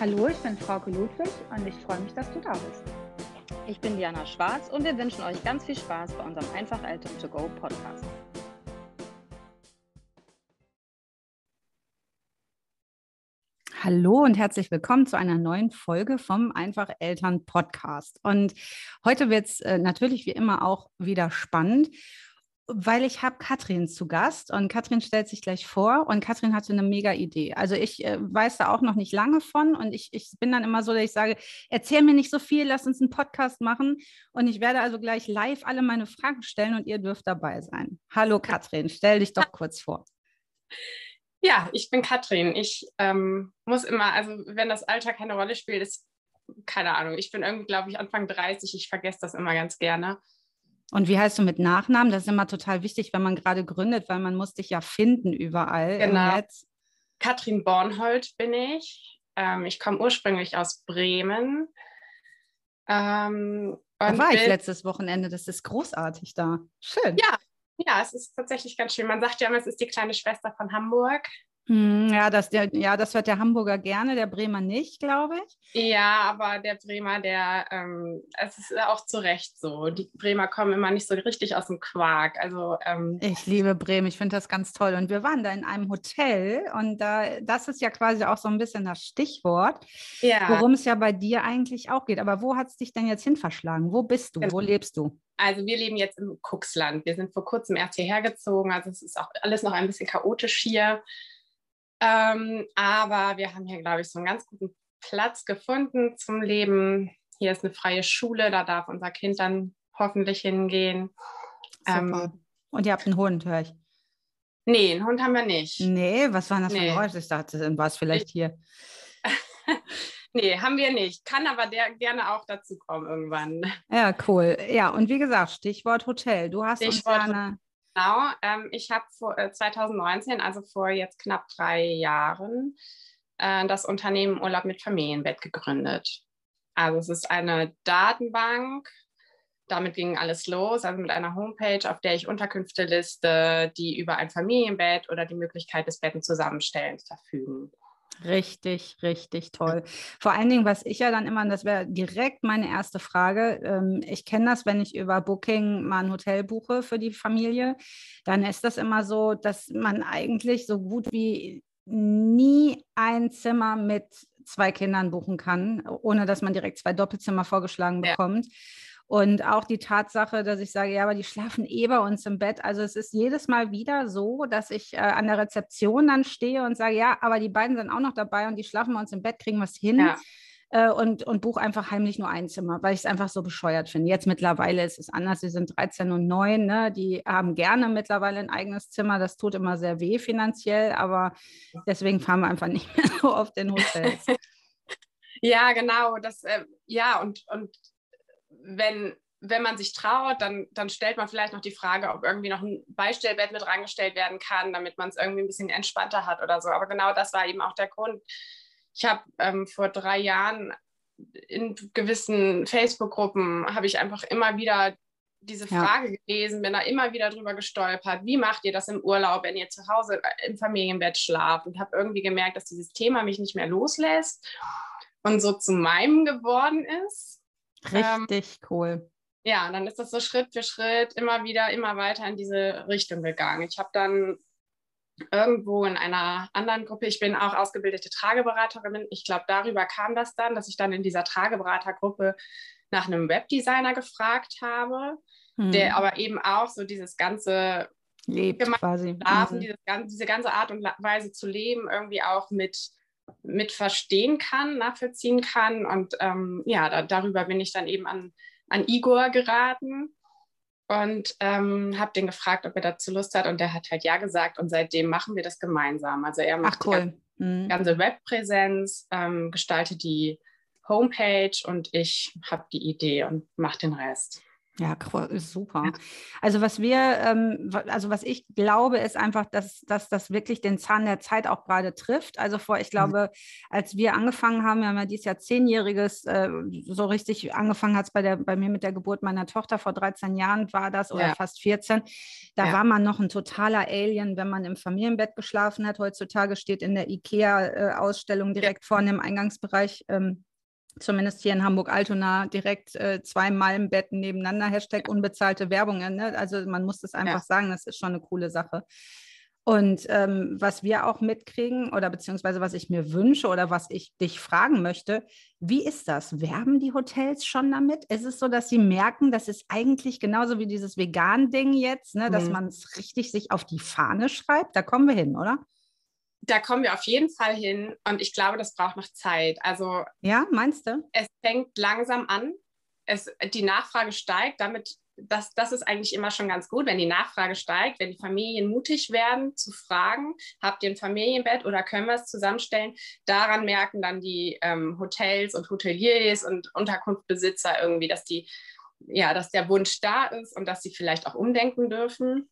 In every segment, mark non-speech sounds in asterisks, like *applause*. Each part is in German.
Hallo, ich bin Frauke Ludwig und ich freue mich, dass du da bist. Ich bin Diana Schwarz und wir wünschen euch ganz viel Spaß bei unserem Einfach Eltern to Go Podcast. Hallo und herzlich willkommen zu einer neuen Folge vom Einfach Eltern Podcast. Und heute wird es äh, natürlich wie immer auch wieder spannend weil ich habe Katrin zu Gast und Katrin stellt sich gleich vor und Katrin hatte eine mega Idee. Also ich äh, weiß da auch noch nicht lange von und ich, ich bin dann immer so, dass ich sage, erzähl mir nicht so viel, lass uns einen Podcast machen und ich werde also gleich live alle meine Fragen stellen und ihr dürft dabei sein. Hallo Katrin, stell dich doch kurz vor. Ja, ich bin Katrin. Ich ähm, muss immer, also wenn das Alter keine Rolle spielt, ist keine Ahnung. Ich bin irgendwie, glaube ich, Anfang 30. Ich vergesse das immer ganz gerne. Und wie heißt du mit Nachnamen? Das ist immer total wichtig, wenn man gerade gründet, weil man muss dich ja finden überall. Genau. Katrin Bornhold bin ich. Ähm, ich komme ursprünglich aus Bremen. Ähm, da war ich letztes Wochenende. Das ist großartig da. Schön. Ja, ja, es ist tatsächlich ganz schön. Man sagt ja immer, es ist die kleine Schwester von Hamburg. Hm, ja, das, der, ja, das hört der Hamburger gerne, der Bremer nicht, glaube ich. Ja, aber der Bremer, der, ähm, es ist auch zu Recht so. Die Bremer kommen immer nicht so richtig aus dem Quark. Also, ähm, ich liebe Bremen, ich finde das ganz toll. Und wir waren da in einem Hotel und da, das ist ja quasi auch so ein bisschen das Stichwort, ja. worum es ja bei dir eigentlich auch geht. Aber wo hat es dich denn jetzt hin verschlagen? Wo bist du? Wo genau. lebst du? Also wir leben jetzt im Kuxland. Wir sind vor kurzem erst hierher gezogen. Also es ist auch alles noch ein bisschen chaotisch hier. Ähm, aber wir haben hier, glaube ich, so einen ganz guten Platz gefunden zum Leben. Hier ist eine freie Schule, da darf unser Kind dann hoffentlich hingehen. Ähm, Und ihr habt einen Hund, höre ich. Nee, einen Hund haben wir nicht. Nee, was war das nee. für Geräusch? Ich dachte, dann war es vielleicht ich, hier. *laughs* nee, haben wir nicht. Kann aber der gerne auch dazu kommen irgendwann. Ja, cool. Ja, und wie gesagt, Stichwort Hotel. Du hast Stichwort uns ja eine Genau, ähm, ich habe äh, 2019, also vor jetzt knapp drei Jahren, äh, das Unternehmen Urlaub mit Familienbett gegründet. Also es ist eine Datenbank, damit ging alles los, also mit einer Homepage, auf der ich Unterkünfte liste, die über ein Familienbett oder die Möglichkeit des Betten zusammenstellens verfügen. Richtig, richtig toll. Vor allen Dingen, was ich ja dann immer, das wäre direkt meine erste Frage, ähm, ich kenne das, wenn ich über Booking mal ein Hotel buche für die Familie, dann ist das immer so, dass man eigentlich so gut wie nie ein Zimmer mit zwei Kindern buchen kann, ohne dass man direkt zwei Doppelzimmer vorgeschlagen bekommt. Ja. Und auch die Tatsache, dass ich sage, ja, aber die schlafen eh bei uns im Bett. Also es ist jedes Mal wieder so, dass ich äh, an der Rezeption dann stehe und sage, ja, aber die beiden sind auch noch dabei und die schlafen bei uns im Bett, kriegen wir es hin. Ja. Äh, und, und buche einfach heimlich nur ein Zimmer, weil ich es einfach so bescheuert finde. Jetzt mittlerweile ist es anders. Sie sind 13 und 9. Ne? Die haben gerne mittlerweile ein eigenes Zimmer. Das tut immer sehr weh finanziell, aber deswegen fahren wir einfach *laughs* nicht mehr so oft in Hotels. *laughs* Ja, genau. Das, äh, ja, und, und wenn, wenn man sich traut, dann, dann stellt man vielleicht noch die Frage, ob irgendwie noch ein Beistellbett mit reingestellt werden kann, damit man es irgendwie ein bisschen entspannter hat oder so. Aber genau das war eben auch der Grund. Ich habe ähm, vor drei Jahren in gewissen Facebook-Gruppen habe ich einfach immer wieder diese Frage ja. gelesen, bin da immer wieder drüber gestolpert. Wie macht ihr das im Urlaub, wenn ihr zu Hause äh, im Familienbett schlaft? Und habe irgendwie gemerkt, dass dieses Thema mich nicht mehr loslässt und so zu meinem geworden ist. Richtig ähm, cool. Ja, dann ist das so Schritt für Schritt immer wieder, immer weiter in diese Richtung gegangen. Ich habe dann irgendwo in einer anderen Gruppe, ich bin auch ausgebildete Trageberaterin, ich glaube, darüber kam das dann, dass ich dann in dieser Trageberatergruppe nach einem Webdesigner gefragt habe, hm. der aber eben auch so dieses ganze lebt quasi. Schlafen, mhm. diese ganze Art und Weise zu leben, irgendwie auch mit mit verstehen kann, nachvollziehen kann. Und ähm, ja, da, darüber bin ich dann eben an, an Igor geraten und ähm, habe den gefragt, ob er dazu Lust hat. Und der hat halt ja gesagt. Und seitdem machen wir das gemeinsam. Also er macht Ach, cool. die mhm. ganze Webpräsenz, ähm, gestaltet die Homepage und ich habe die Idee und mache den Rest. Ja, super. Also was wir, ähm, also was ich glaube, ist einfach, dass, dass das wirklich den Zahn der Zeit auch gerade trifft. Also vor, ich mhm. glaube, als wir angefangen haben, wir haben ja dieses Jahr zehnjähriges, äh, so richtig angefangen hat es bei, bei mir mit der Geburt meiner Tochter vor 13 Jahren war das oder ja. fast 14. Da ja. war man noch ein totaler Alien, wenn man im Familienbett geschlafen hat. Heutzutage steht in der IKEA-Ausstellung äh, direkt ja. vorne im Eingangsbereich ähm, zumindest hier in Hamburg-Altona, direkt äh, zwei Malmbetten nebeneinander, Hashtag unbezahlte Werbung. Ne? Also man muss das einfach ja. sagen, das ist schon eine coole Sache. Und ähm, was wir auch mitkriegen oder beziehungsweise was ich mir wünsche oder was ich dich fragen möchte, wie ist das? Werben die Hotels schon damit? Ist es so, dass sie merken, das ist eigentlich genauso wie dieses Vegan-Ding jetzt, ne, dass mhm. man es richtig sich auf die Fahne schreibt? Da kommen wir hin, oder? Da kommen wir auf jeden Fall hin und ich glaube, das braucht noch Zeit. Also ja, meinst du? Es fängt langsam an. Es, die Nachfrage steigt, damit das, das ist eigentlich immer schon ganz gut, wenn die Nachfrage steigt, wenn die Familien mutig werden zu fragen, habt ihr ein Familienbett oder können wir es zusammenstellen? Daran merken dann die ähm, Hotels und Hoteliers und Unterkunftbesitzer irgendwie, dass die ja, dass der Wunsch da ist und dass sie vielleicht auch umdenken dürfen.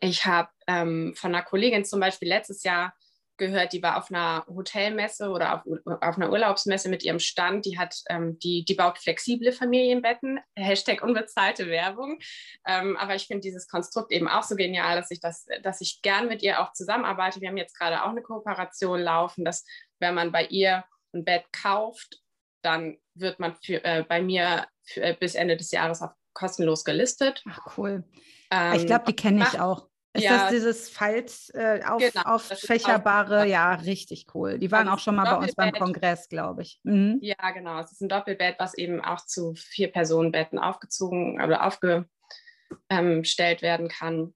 Ich habe ähm, von einer Kollegin zum Beispiel letztes Jahr gehört, die war auf einer Hotelmesse oder auf, auf einer Urlaubsmesse mit ihrem Stand. Die hat, ähm, die, die baut flexible Familienbetten, Hashtag unbezahlte Werbung. Ähm, aber ich finde dieses Konstrukt eben auch so genial, dass ich das, dass ich gern mit ihr auch zusammenarbeite. Wir haben jetzt gerade auch eine Kooperation laufen, dass wenn man bei ihr ein Bett kauft, dann wird man für, äh, bei mir für, äh, bis Ende des Jahres auf kostenlos gelistet. Ach cool. Ähm, ich glaube, die kenne ich auch. Ist ja, das dieses Falz äh, auf, genau, auffächerbare? Ja, richtig cool. Die waren auch schon mal bei uns beim Kongress, glaube ich. Mhm. Ja, genau. Es ist ein Doppelbett, was eben auch zu vier Personenbetten aufgezogen oder aufgestellt werden kann.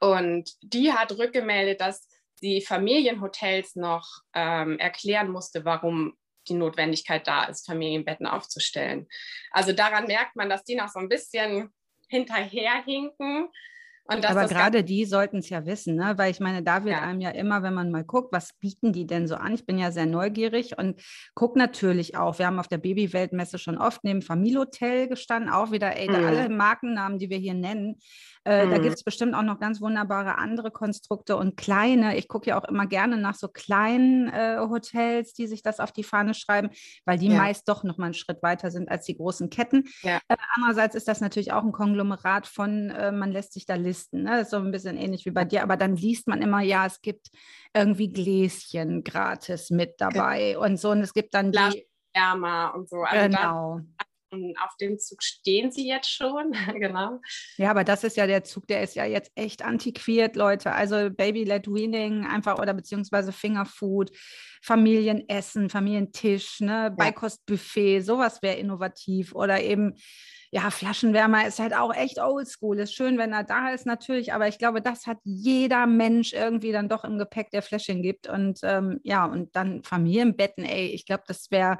Und die hat rückgemeldet, dass die Familienhotels noch ähm, erklären musste, warum die Notwendigkeit da ist, Familienbetten aufzustellen. Also daran merkt man, dass die noch so ein bisschen hinterherhinken. Aber gerade die sollten es ja wissen, ne? weil ich meine, da wird ja. einem ja immer, wenn man mal guckt, was bieten die denn so an? Ich bin ja sehr neugierig und gucke natürlich auch. Wir haben auf der Babyweltmesse schon oft neben Familienhotel gestanden, auch wieder, ey, mhm. alle Markennamen, die wir hier nennen, äh, mhm. Da gibt es bestimmt auch noch ganz wunderbare andere Konstrukte und kleine. Ich gucke ja auch immer gerne nach so kleinen äh, Hotels, die sich das auf die Fahne schreiben, weil die ja. meist doch noch mal einen Schritt weiter sind als die großen Ketten. Ja. Äh, andererseits ist das natürlich auch ein Konglomerat von, äh, man lässt sich da listen. Ne? Das ist so ein bisschen ähnlich wie bei dir, aber dann liest man immer, ja, es gibt irgendwie Gläschen gratis mit dabei okay. und so. Und es gibt dann die. Wärmer und so. Also genau auf dem Zug stehen sie jetzt schon, *laughs* genau. Ja, aber das ist ja der Zug, der ist ja jetzt echt antiquiert, Leute. Also Baby-led Weaning einfach oder beziehungsweise Fingerfood, Familienessen, Familientisch, ne, Beikostbuffet, sowas wäre innovativ oder eben ja, Flaschenwärmer ist halt auch echt oldschool. Ist schön, wenn er da ist, natürlich, aber ich glaube, das hat jeder Mensch irgendwie dann doch im Gepäck, der Fläschchen gibt. Und ähm, ja, und dann Familienbetten, ey, ich glaube, das wäre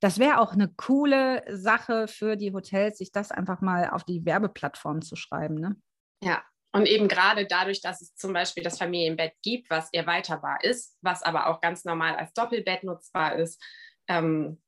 das wäre auch eine coole Sache für die Hotels, sich das einfach mal auf die Werbeplattform zu schreiben. Ne? Ja, und eben gerade dadurch, dass es zum Beispiel das Familienbett gibt, was erweiterbar ist, was aber auch ganz normal als Doppelbett nutzbar ist, ähm,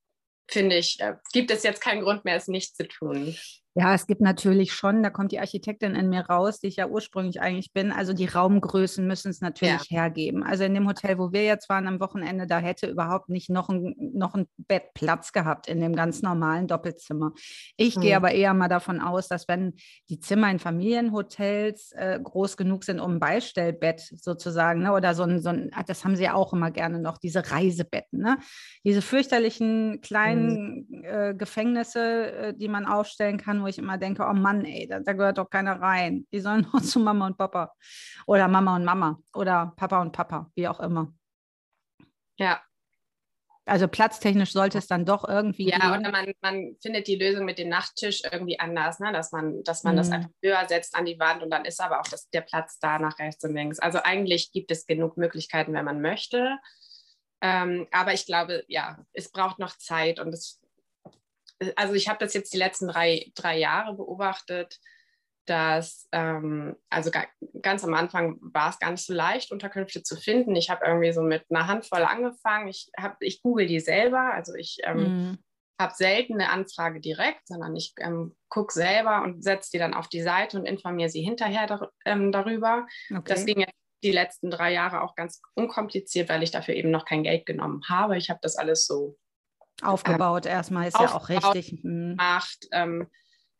finde ich, gibt es jetzt keinen Grund mehr, es nicht zu tun. Ja, es gibt natürlich schon, da kommt die Architektin in mir raus, die ich ja ursprünglich eigentlich bin. Also die Raumgrößen müssen es natürlich ja. hergeben. Also in dem Hotel, wo wir jetzt waren am Wochenende, da hätte überhaupt nicht noch ein, noch ein Bett Platz gehabt in dem ganz normalen Doppelzimmer. Ich mhm. gehe aber eher mal davon aus, dass wenn die Zimmer in Familienhotels äh, groß genug sind, um ein Beistellbett sozusagen, ne, oder so ein, so ein, ah, das haben sie ja auch immer gerne noch, diese Reisebetten, ne? diese fürchterlichen kleinen mhm. äh, Gefängnisse, äh, die man aufstellen kann wo ich immer denke, oh Mann, ey, da, da gehört doch keiner rein. Die sollen *laughs* nur zu Mama und Papa. Oder Mama und Mama. Oder Papa und Papa, wie auch immer. Ja. Also platztechnisch sollte es dann doch irgendwie. Ja, oder man, man findet die Lösung mit dem Nachttisch irgendwie anders, ne? dass man, dass man mhm. das einfach höher setzt an die Wand und dann ist aber auch das, der Platz da nach rechts und links. Also eigentlich gibt es genug Möglichkeiten, wenn man möchte. Ähm, aber ich glaube, ja, es braucht noch Zeit und es also ich habe das jetzt die letzten drei, drei Jahre beobachtet, dass, ähm, also ganz am Anfang war es gar nicht so leicht, Unterkünfte zu finden. Ich habe irgendwie so mit einer Handvoll angefangen. Ich, hab, ich google die selber, also ich ähm, mhm. habe selten eine Anfrage direkt, sondern ich ähm, gucke selber und setze die dann auf die Seite und informiere sie hinterher dar ähm, darüber. Okay. Das ging jetzt die letzten drei Jahre auch ganz unkompliziert, weil ich dafür eben noch kein Geld genommen habe. Ich habe das alles so aufgebaut. Ähm, Erstmal ist ja auch richtig. Hm. Gemacht, ähm,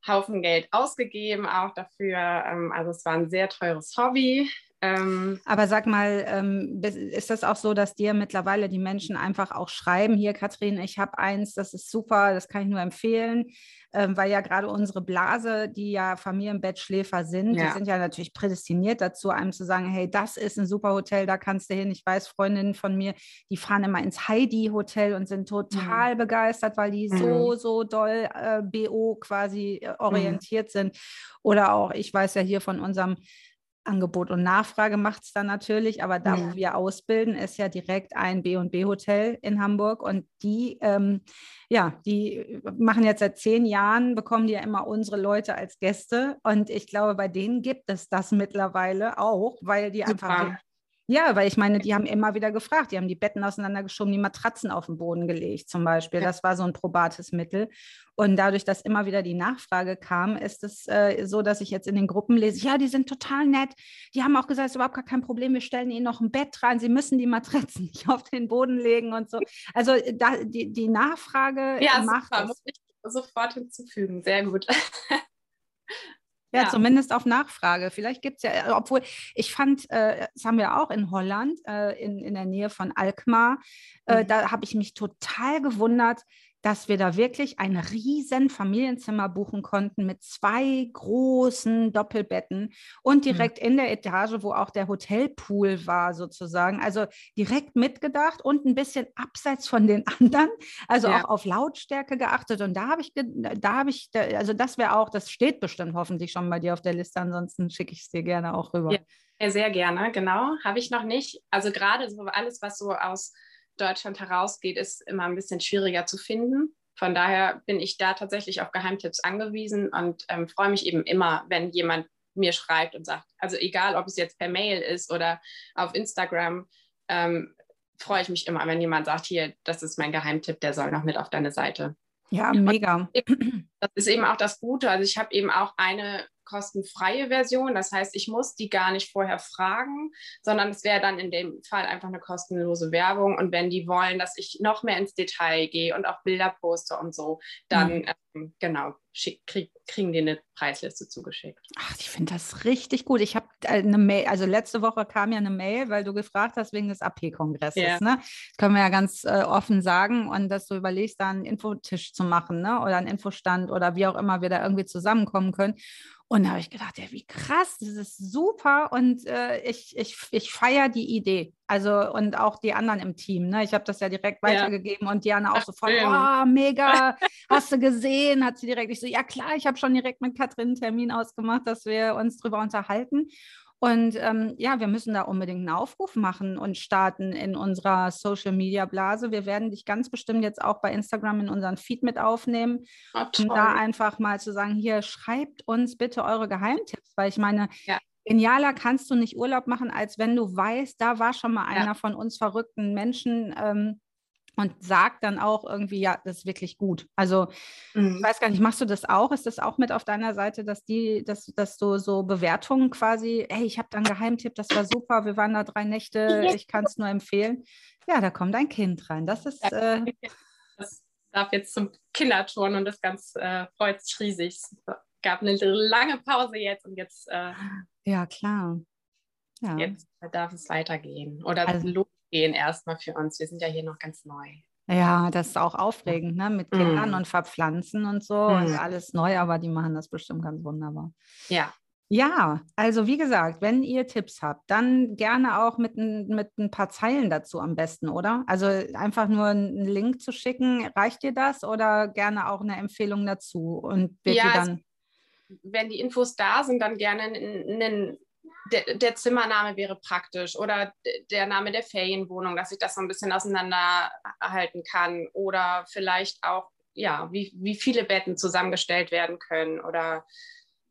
Haufen Geld ausgegeben auch dafür. Ähm, also es war ein sehr teures Hobby. Ähm, Aber sag mal, ähm, ist das auch so, dass dir mittlerweile die Menschen einfach auch schreiben, hier Katrin, ich habe eins, das ist super, das kann ich nur empfehlen, ähm, weil ja gerade unsere Blase, die ja Familienbettschläfer sind, ja. die sind ja natürlich prädestiniert dazu, einem zu sagen, hey, das ist ein super Hotel, da kannst du hin. Ich weiß, Freundinnen von mir, die fahren immer ins Heidi-Hotel und sind total mhm. begeistert, weil die mhm. so, so doll äh, BO quasi äh, mhm. orientiert mhm. sind. Oder auch, ich weiß ja hier von unserem Angebot und Nachfrage macht es dann natürlich, aber da, ja. wo wir ausbilden, ist ja direkt ein B&B-Hotel in Hamburg und die, ähm, ja, die machen jetzt seit zehn Jahren, bekommen die ja immer unsere Leute als Gäste und ich glaube, bei denen gibt es das mittlerweile auch, weil die Super. einfach ja, weil ich meine, die haben immer wieder gefragt, die haben die Betten auseinandergeschoben, die Matratzen auf den Boden gelegt zum Beispiel. Ja. Das war so ein probates Mittel. Und dadurch, dass immer wieder die Nachfrage kam, ist es äh, so, dass ich jetzt in den Gruppen lese, ja, die sind total nett. Die haben auch gesagt, es ist überhaupt gar kein Problem, wir stellen ihnen noch ein Bett rein, sie müssen die Matratzen *laughs* nicht auf den Boden legen und so. Also da, die, die Nachfrage ja, macht super. Muss ich sofort hinzufügen. Sehr gut. *laughs* Ja, ja, zumindest auf Nachfrage. Vielleicht gibt es ja, äh, obwohl ich fand, äh, das haben wir auch in Holland, äh, in, in der Nähe von Alkmaar, äh, mhm. da habe ich mich total gewundert, dass wir da wirklich ein riesen Familienzimmer buchen konnten mit zwei großen Doppelbetten und mhm. direkt mhm. in der Etage, wo auch der Hotelpool war sozusagen. Also direkt mitgedacht und ein bisschen abseits von den *laughs* anderen, also ja. auch auf Lautstärke geachtet. Und da habe ich, da habe ich, also das wäre auch, das steht bestimmt hoffentlich schon bei dir auf der Liste, ansonsten schicke ich es dir gerne auch rüber. Ja, sehr gerne, genau. Habe ich noch nicht. Also gerade so alles, was so aus Deutschland herausgeht, ist immer ein bisschen schwieriger zu finden. Von daher bin ich da tatsächlich auf Geheimtipps angewiesen und ähm, freue mich eben immer, wenn jemand mir schreibt und sagt, also egal, ob es jetzt per Mail ist oder auf Instagram, ähm, freue ich mich immer, wenn jemand sagt, hier, das ist mein Geheimtipp, der soll noch mit auf deine Seite. Ja, mega. Das ist eben auch das Gute. Also ich habe eben auch eine kostenfreie Version. Das heißt, ich muss die gar nicht vorher fragen, sondern es wäre dann in dem Fall einfach eine kostenlose Werbung. Und wenn die wollen, dass ich noch mehr ins Detail gehe und auch Bilder poste und so, dann mhm. ähm, genau, schick, krieg, kriegen die eine Preisliste zugeschickt. Ach, ich finde das richtig gut. Ich habe äh, eine Mail, also letzte Woche kam ja eine Mail, weil du gefragt hast wegen des AP-Kongresses. Ja. Ne? Das können wir ja ganz äh, offen sagen und dass du überlegst, da einen Infotisch zu machen ne? oder einen Infostand oder wie auch immer wir da irgendwie zusammenkommen können. Und da habe ich gedacht, ja, wie krass, das ist super und äh, ich, ich, ich feiere die Idee. Also und auch die anderen im Team. Ne? Ich habe das ja direkt weitergegeben ja. und Diana auch Ach, sofort, oh, mega, *laughs* hast du gesehen? Hat sie direkt, ich so, ja klar, ich habe schon direkt mit Katrin einen Termin ausgemacht, dass wir uns drüber unterhalten. Und ähm, ja, wir müssen da unbedingt einen Aufruf machen und starten in unserer Social Media Blase. Wir werden dich ganz bestimmt jetzt auch bei Instagram in unseren Feed mit aufnehmen, oh, um da einfach mal zu sagen, hier schreibt uns bitte eure Geheimtipps, weil ich meine, ja. genialer kannst du nicht Urlaub machen, als wenn du weißt, da war schon mal ja. einer von uns verrückten Menschen. Ähm, und sagt dann auch irgendwie, ja, das ist wirklich gut. Also mhm. ich weiß gar nicht, machst du das auch? Ist das auch mit auf deiner Seite, dass die, dass, dass du so Bewertungen quasi, hey, ich habe da einen Geheimtipp, das war super, wir waren da drei Nächte, *laughs* ich kann es nur empfehlen. Ja, da kommt ein Kind rein. Das ist. Äh, *laughs* das darf jetzt zum Kinderturnen und das ganz äh, freut sich riesig. Es gab eine lange Pause jetzt und jetzt. Äh, ja, klar. Ja. Jetzt darf es weitergehen. Oder also, losgehen erstmal für uns. Wir sind ja hier noch ganz neu. Ja, das ist auch aufregend, ne? Mit Kindern mm. und Verpflanzen und so. Mm. Und alles neu, aber die machen das bestimmt ganz wunderbar. Ja. Ja, also wie gesagt, wenn ihr Tipps habt, dann gerne auch mit, mit ein paar Zeilen dazu am besten, oder? Also einfach nur einen Link zu schicken, reicht dir das oder gerne auch eine Empfehlung dazu? Und wird ja, dann. Wenn die Infos da sind, dann gerne einen der, der, Zimmername wäre praktisch oder der Name der Ferienwohnung, dass ich das so ein bisschen auseinanderhalten kann oder vielleicht auch, ja, wie, wie viele Betten zusammengestellt werden können oder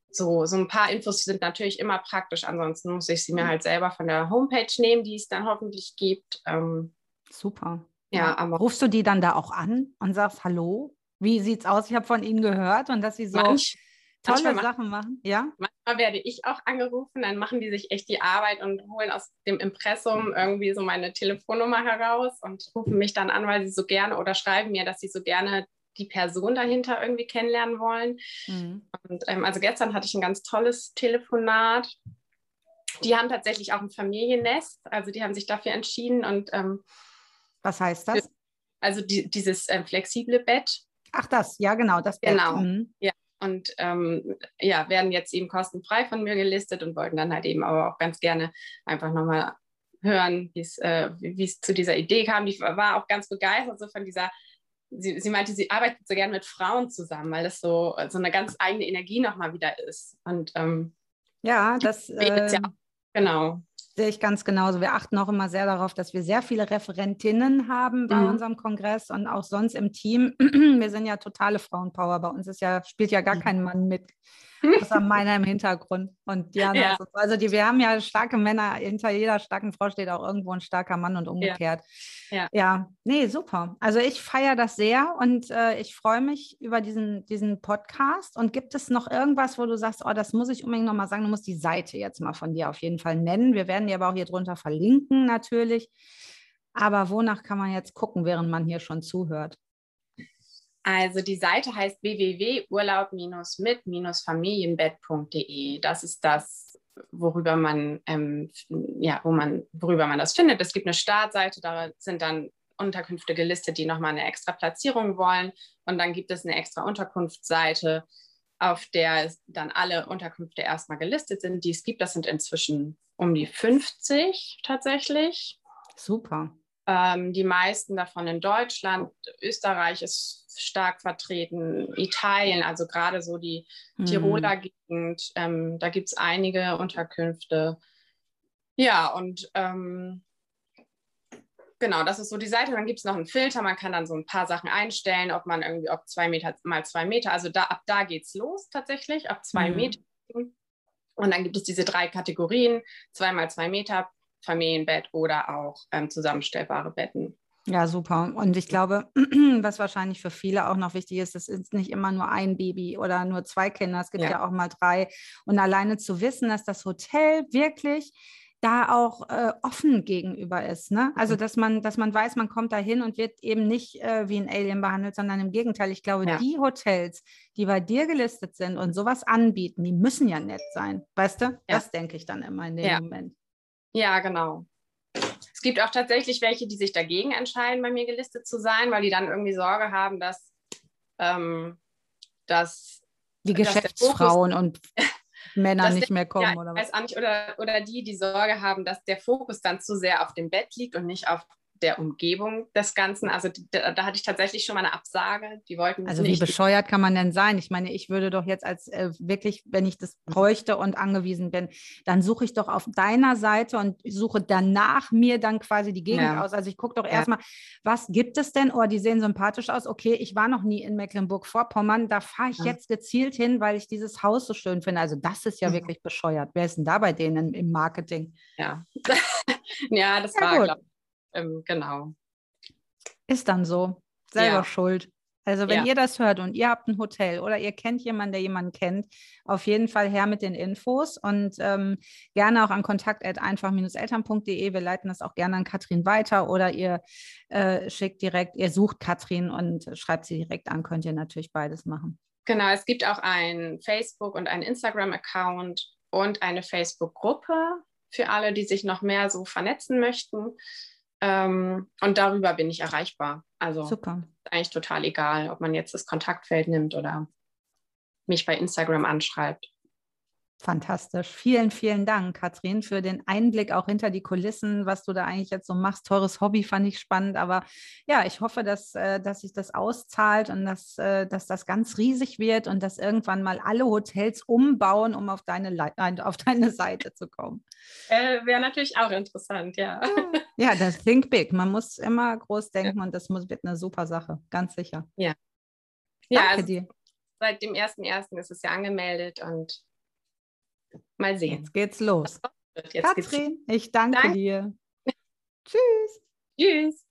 so, so ein paar Infos sind natürlich immer praktisch, ansonsten muss ich sie mir halt selber von der Homepage nehmen, die es dann hoffentlich gibt. Ähm, Super. Ja, aber. Rufst du die dann da auch an und sagst Hallo? Wie sieht's aus? Ich habe von Ihnen gehört und dass Sie so Manch, tolle Sachen machen. Ja? Manchmal werde ich auch angerufen, dann machen die sich echt die Arbeit und holen aus dem Impressum irgendwie so meine Telefonnummer heraus und rufen mich dann an, weil sie so gerne oder schreiben mir, dass sie so gerne die Person dahinter irgendwie kennenlernen wollen. Mhm. Und ähm, also gestern hatte ich ein ganz tolles Telefonat. Die haben tatsächlich auch ein Familiennest, also die haben sich dafür entschieden und ähm, was heißt das? Also die, dieses äh, flexible Bett. Ach das, ja genau, das Bett. Genau, mhm. ja. Und ähm, ja, werden jetzt eben kostenfrei von mir gelistet und wollten dann halt eben aber auch ganz gerne einfach nochmal hören, wie äh, es zu dieser Idee kam. Die war auch ganz begeistert so von dieser sie, sie meinte, sie arbeitet so gerne mit Frauen zusammen, weil das so, so eine ganz eigene Energie nochmal wieder ist. Und ähm, ja, das äh, ja, genau. Sehe ich ganz genauso. Wir achten auch immer sehr darauf, dass wir sehr viele Referentinnen haben bei mhm. unserem Kongress und auch sonst im Team. *clears throat* Wir sind ja totale Frauenpower. Bei uns ist ja, spielt ja gar kein Mann mit außer meiner im Hintergrund. Und Diana, ja. also die, wir haben ja starke Männer, hinter jeder starken Frau steht auch irgendwo ein starker Mann und umgekehrt. Ja, ja. ja. nee, super. Also ich feiere das sehr und äh, ich freue mich über diesen, diesen Podcast. Und gibt es noch irgendwas, wo du sagst, oh, das muss ich unbedingt nochmal sagen, du musst die Seite jetzt mal von dir auf jeden Fall nennen. Wir werden die aber auch hier drunter verlinken natürlich. Aber wonach kann man jetzt gucken, während man hier schon zuhört? Also die Seite heißt www.urlaub-mit-familienbett.de. Das ist das, worüber man, ähm, ja, wo man, worüber man das findet. Es gibt eine Startseite, da sind dann Unterkünfte gelistet, die nochmal eine extra Platzierung wollen. Und dann gibt es eine extra Unterkunftsseite, auf der dann alle Unterkünfte erstmal gelistet sind, die es gibt. Das sind inzwischen um die 50 tatsächlich. Super. Ähm, die meisten davon in Deutschland. Österreich ist stark vertreten, Italien, also gerade so die mhm. Tiroler Gegend. Ähm, da gibt es einige Unterkünfte. Ja, und ähm, genau, das ist so die Seite. Dann gibt es noch einen Filter, man kann dann so ein paar Sachen einstellen, ob man irgendwie, ob zwei Meter mal zwei Meter, also da, ab da geht es los tatsächlich, ab zwei mhm. Meter. Und dann gibt es diese drei Kategorien, zwei mal zwei Meter, Familienbett oder auch ähm, zusammenstellbare Betten. Ja, super. Und ich glaube, *clears throat* was wahrscheinlich für viele auch noch wichtig ist, es ist nicht immer nur ein Baby oder nur zwei Kinder, es gibt ja, ja auch mal drei. Und alleine zu wissen, dass das Hotel wirklich da auch äh, offen gegenüber ist. Ne? Also, dass man, dass man weiß, man kommt da hin und wird eben nicht äh, wie ein Alien behandelt, sondern im Gegenteil. Ich glaube, ja. die Hotels, die bei dir gelistet sind und sowas anbieten, die müssen ja nett sein. Weißt du? Ja. Das denke ich dann immer in dem ja. Moment. Ja, genau. Es gibt auch tatsächlich welche, die sich dagegen entscheiden, bei mir gelistet zu sein, weil die dann irgendwie Sorge haben, dass, ähm, dass die Geschäftsfrauen und *laughs* Männer nicht mehr kommen ja, oder was? Weiß nicht, oder, oder die, die Sorge haben, dass der Fokus dann zu sehr auf dem Bett liegt und nicht auf der Umgebung des Ganzen. Also da, da, hatte ich tatsächlich schon mal eine Absage. Die wollten Also wie bescheuert kann man denn sein? Ich meine, ich würde doch jetzt als äh, wirklich, wenn ich das bräuchte und angewiesen bin, dann suche ich doch auf deiner Seite und suche danach mir dann quasi die Gegend ja. aus. Also ich gucke doch ja. erstmal, was gibt es denn? Oh, die sehen sympathisch aus. Okay, ich war noch nie in Mecklenburg-Vorpommern. Da fahre ich ja. jetzt gezielt hin, weil ich dieses Haus so schön finde. Also das ist ja mhm. wirklich bescheuert. Wer ist denn da bei denen im Marketing? Ja, *laughs* ja das war, glaube ich ähm, genau. Ist dann so. Selber ja. schuld. Also wenn ja. ihr das hört und ihr habt ein Hotel oder ihr kennt jemanden, der jemanden kennt, auf jeden Fall her mit den Infos und ähm, gerne auch an kontakt.einfach-eltern.de. Wir leiten das auch gerne an Katrin weiter oder ihr äh, schickt direkt, ihr sucht Katrin und schreibt sie direkt an, könnt ihr natürlich beides machen. Genau, es gibt auch ein Facebook- und ein Instagram-Account und eine Facebook-Gruppe für alle, die sich noch mehr so vernetzen möchten. Ähm, und darüber bin ich erreichbar. Also Super. eigentlich total egal, ob man jetzt das Kontaktfeld nimmt oder mich bei Instagram anschreibt. Fantastisch. Vielen, vielen Dank, Katrin, für den Einblick auch hinter die Kulissen, was du da eigentlich jetzt so machst. Teures Hobby fand ich spannend, aber ja, ich hoffe, dass, äh, dass sich das auszahlt und dass, äh, dass das ganz riesig wird und dass irgendwann mal alle Hotels umbauen, um auf deine, auf deine Seite zu kommen. Äh, Wäre natürlich auch interessant, ja. Ja, das Think Big. Man muss immer groß denken ja. und das muss, wird eine super Sache, ganz sicher. Ja. Ja, Danke also dir. Seit dem 1.1. ist es ja angemeldet und Mal sehen. Jetzt geht's los. Jetzt Katrin, geht's ich danke, danke. dir. Tschüss. Tschüss.